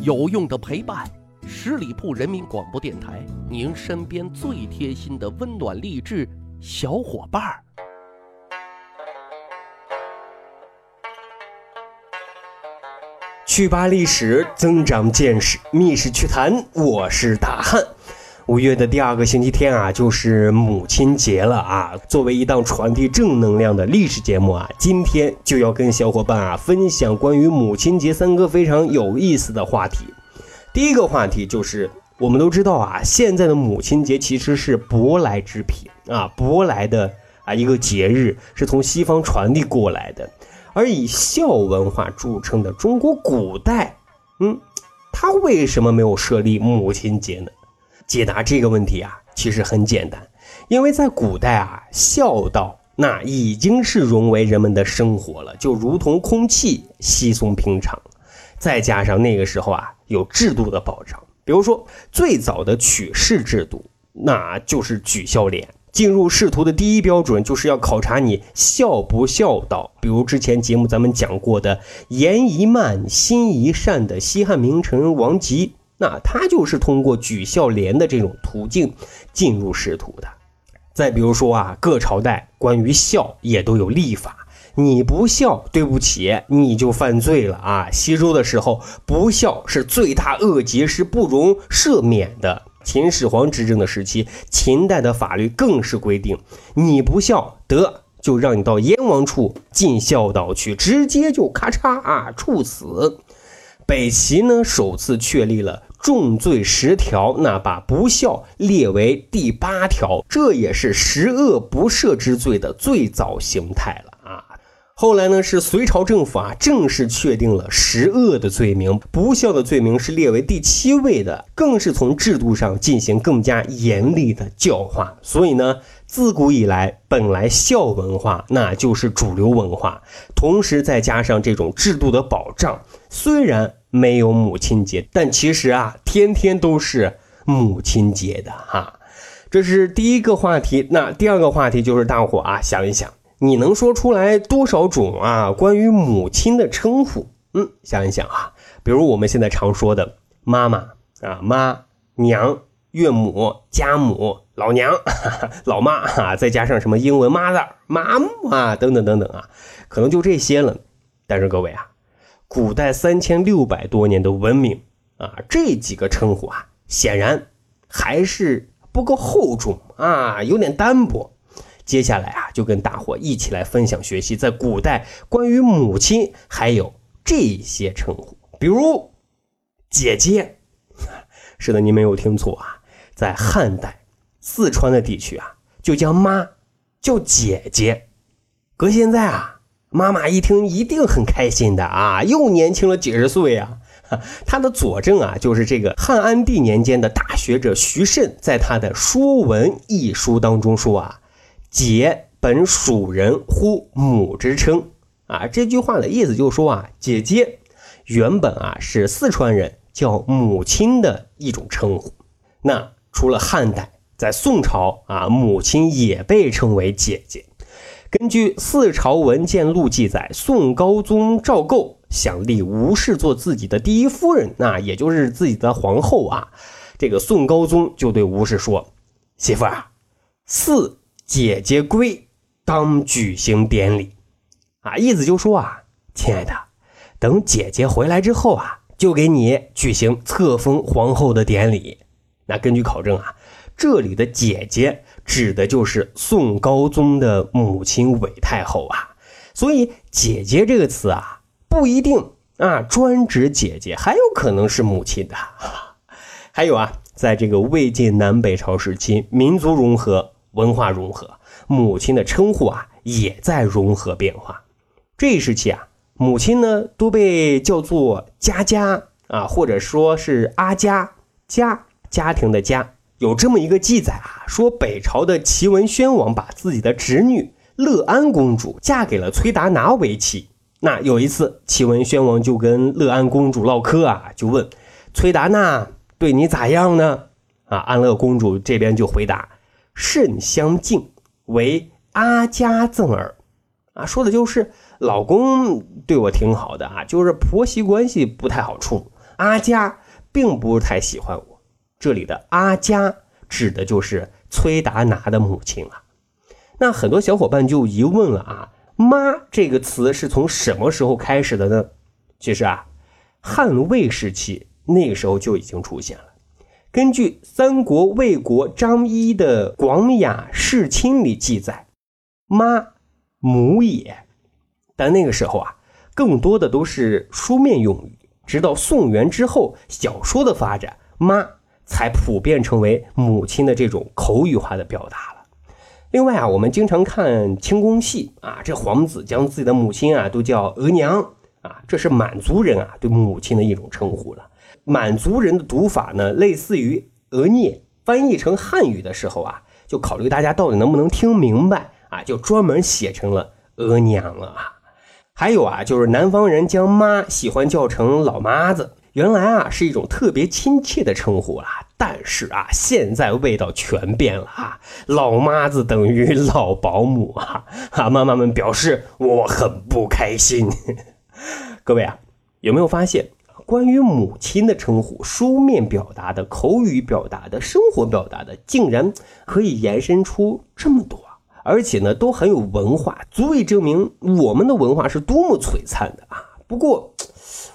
有用的陪伴，十里铺人民广播电台，您身边最贴心的温暖励志小伙伴儿。去吧历史，增长见识，密室趣谈，我是大汉。五月的第二个星期天啊，就是母亲节了啊。作为一档传递正能量的历史节目啊，今天就要跟小伙伴啊分享关于母亲节三个非常有意思的话题。第一个话题就是，我们都知道啊，现在的母亲节其实是舶来之品啊，舶来的啊一个节日，是从西方传递过来的。而以孝文化著称的中国古代，嗯，它为什么没有设立母亲节呢？解答这个问题啊，其实很简单，因为在古代啊，孝道那已经是融为人们的生活了，就如同空气稀松平常。再加上那个时候啊，有制度的保障，比如说最早的取士制度，那就是举孝廉。进入仕途的第一标准就是要考察你孝不孝道。比如之前节目咱们讲过的言宜慢，心宜善的西汉名臣王吉。那他就是通过举孝廉的这种途径进入仕途的。再比如说啊，各朝代关于孝也都有立法，你不孝，对不起，你就犯罪了啊。西周的时候，不孝是罪大恶极，是不容赦免的。秦始皇执政的时期，秦代的法律更是规定，你不孝，得就让你到燕王处尽孝道去，直接就咔嚓啊处死。北齐呢，首次确立了。重罪十条，那把不孝列为第八条，这也是十恶不赦之罪的最早形态了啊。后来呢，是隋朝政府啊正式确定了十恶的罪名，不孝的罪名是列为第七位的，更是从制度上进行更加严厉的教化。所以呢，自古以来，本来孝文化那就是主流文化，同时再加上这种制度的保障，虽然。没有母亲节，但其实啊，天天都是母亲节的哈。这是第一个话题。那第二个话题就是大伙啊，想一想，你能说出来多少种啊关于母亲的称呼？嗯，想一想啊，比如我们现在常说的妈妈啊、妈、娘、岳母、家母、老娘、哈 哈老妈啊，再加上什么英文 mother、妈妈啊等等等等啊，可能就这些了。但是各位啊。古代三千六百多年的文明啊，这几个称呼啊，显然还是不够厚重啊，有点单薄。接下来啊，就跟大伙一起来分享学习，在古代关于母亲还有这些称呼，比如姐姐。是的，你没有听错啊，在汉代四川的地区啊，就将妈叫姐姐。搁现在啊。妈妈一听一定很开心的啊，又年轻了几十岁呀啊！他的佐证啊，就是这个汉安帝年间的大学者徐慎在他的《说文》一书当中说啊：“姐本蜀人呼母之称啊。”这句话的意思就是说啊，姐姐原本啊是四川人叫母亲的一种称呼。那除了汉代，在宋朝啊，母亲也被称为姐姐。根据《四朝文件录》记载，宋高宗赵构想立吴氏做自己的第一夫人，那也就是自己的皇后啊。这个宋高宗就对吴氏说：“媳妇啊，四姐姐归，当举行典礼。”啊，意思就说啊，亲爱的，等姐姐回来之后啊，就给你举行册封皇后的典礼。那根据考证啊。这里的姐姐指的就是宋高宗的母亲韦太后啊，所以姐姐这个词啊不一定啊专指姐姐，还有可能是母亲的。还有啊，在这个魏晋南北朝时期，民族融合、文化融合，母亲的称呼啊也在融合变化。这一时期啊，母亲呢都被叫做家家啊，或者说是阿家家家庭的家。有这么一个记载啊，说北朝的齐文宣王把自己的侄女乐安公主嫁给了崔达拿为妻。那有一次，齐文宣王就跟乐安公主唠嗑啊，就问崔达娜对你咋样呢？啊，安乐公主这边就回答甚相敬，为阿家赠儿。啊，说的就是老公对我挺好的啊，就是婆媳关系不太好处阿佳并不是太喜欢我。这里的阿佳指的就是崔达拿的母亲啊。那很多小伙伴就疑问了啊，“妈”这个词是从什么时候开始的呢？其实啊，汉魏时期那个时候就已经出现了。根据三国魏国张仪的《广雅释亲》里记载，“妈，母也。”但那个时候啊，更多的都是书面用语。直到宋元之后，小说的发展，“妈”才普遍成为母亲的这种口语化的表达了。另外啊，我们经常看清宫戏啊，这皇子将自己的母亲啊都叫额娘啊，这是满族人啊对母亲的一种称呼了。满族人的读法呢，类似于额聂，翻译成汉语的时候啊，就考虑大家到底能不能听明白啊，就专门写成了额娘了啊。还有啊，就是南方人将妈喜欢叫成老妈子，原来啊是一种特别亲切的称呼啊。但是啊，现在味道全变了啊！老妈子等于老保姆啊！啊，妈妈们表示我很不开心。各位啊，有没有发现，关于母亲的称呼，书面表达的、口语表达的、生活表达的，竟然可以延伸出这么多，而且呢，都很有文化，足以证明我们的文化是多么璀璨的啊！不过，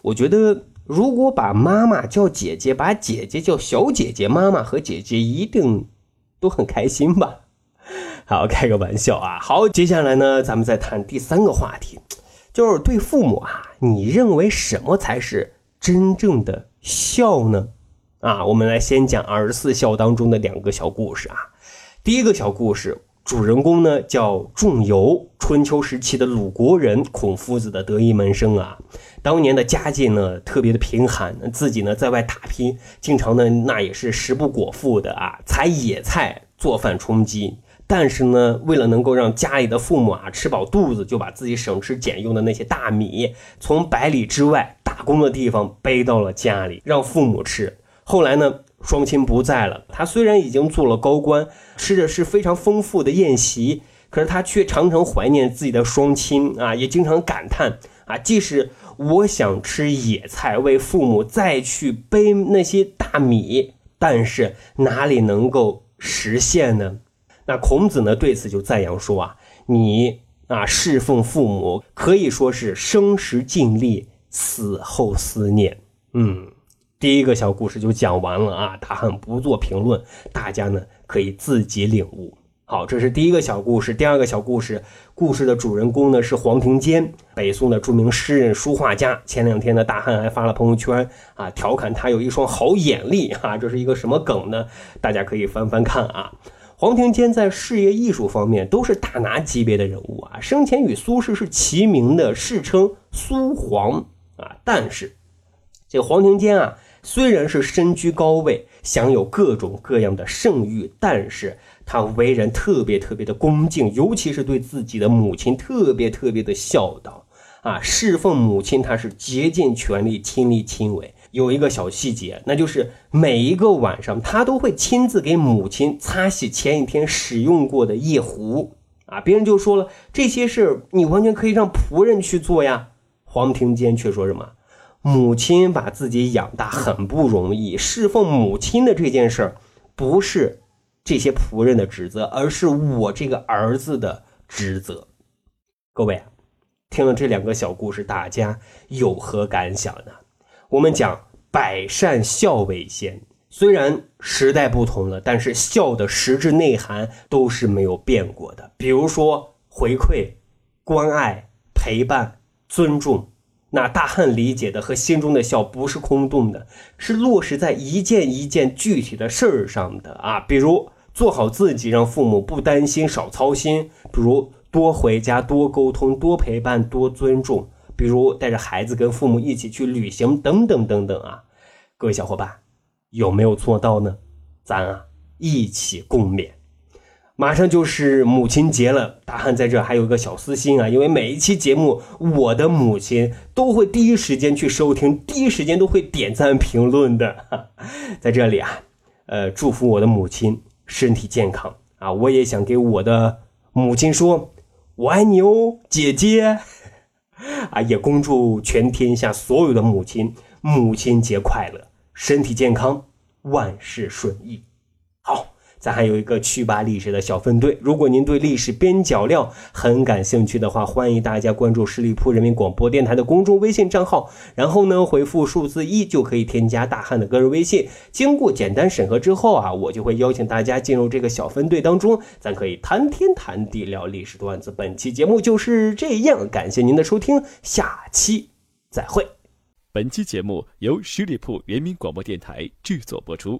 我觉得。如果把妈妈叫姐姐，把姐姐叫小姐姐，妈妈和姐姐一定都很开心吧？好，开个玩笑啊。好，接下来呢，咱们再谈第三个话题，就是对父母啊，你认为什么才是真正的孝呢？啊，我们来先讲二十四孝当中的两个小故事啊。第一个小故事。主人公呢叫仲由，春秋时期的鲁国人，孔夫子的得意门生啊。当年的家境呢特别的贫寒，自己呢在外打拼，经常呢那也是食不果腹的啊，采野菜做饭充饥。但是呢，为了能够让家里的父母啊吃饱肚子，就把自己省吃俭用的那些大米，从百里之外打工的地方背到了家里，让父母吃。后来呢？双亲不在了，他虽然已经做了高官，吃的是非常丰富的宴席，可是他却常常怀念自己的双亲啊，也经常感叹啊，即使我想吃野菜，为父母再去背那些大米，但是哪里能够实现呢？那孔子呢对此就赞扬说啊，你啊侍奉父母可以说是生时尽力，死后思念，嗯。第一个小故事就讲完了啊，大汉不做评论，大家呢可以自己领悟。好，这是第一个小故事。第二个小故事，故事的主人公呢是黄庭坚，北宋的著名诗人、书画家。前两天呢，大汉还发了朋友圈啊，调侃他有一双好眼力哈，这是一个什么梗呢？大家可以翻翻看啊。黄庭坚在事业艺术方面都是大拿级别的人物啊，生前与苏轼是齐名的，世称苏黄啊。但是这黄庭坚啊。虽然是身居高位，享有各种各样的盛誉，但是他为人特别特别的恭敬，尤其是对自己的母亲特别特别的孝道啊，侍奉母亲他是竭尽全力，亲力亲为。有一个小细节，那就是每一个晚上他都会亲自给母亲擦洗前一天使用过的夜壶啊。别人就说了，这些事你完全可以让仆人去做呀。黄庭坚却说什么？母亲把自己养大很不容易，侍奉母亲的这件事儿，不是这些仆人的职责，而是我这个儿子的职责。各位，听了这两个小故事，大家有何感想呢？我们讲百善孝为先，虽然时代不同了，但是孝的实质内涵都是没有变过的。比如说回馈、关爱、陪伴、尊重。那大汉理解的和心中的孝不是空洞的，是落实在一件一件具体的事儿上的啊。比如做好自己，让父母不担心、少操心；比如多回家、多沟通、多陪伴、多尊重；比如带着孩子跟父母一起去旅行，等等等等啊。各位小伙伴，有没有做到呢？咱啊一起共勉。马上就是母亲节了，大汉在这还有个小私心啊，因为每一期节目，我的母亲都会第一时间去收听，第一时间都会点赞评论的。在这里啊，呃，祝福我的母亲身体健康啊！我也想给我的母亲说，我爱你哦，姐姐。啊，也恭祝全天下所有的母亲母亲节快乐，身体健康，万事顺意。咱还有一个去吧历史的小分队，如果您对历史边角料很感兴趣的话，欢迎大家关注十里铺人民广播电台的公众微信账号，然后呢回复数字一就可以添加大汉的个人微信。经过简单审核之后啊，我就会邀请大家进入这个小分队当中，咱可以谈天谈地聊历史段子。本期节目就是这样，感谢您的收听，下期再会。本期节目由十里铺人民广播电台制作播出。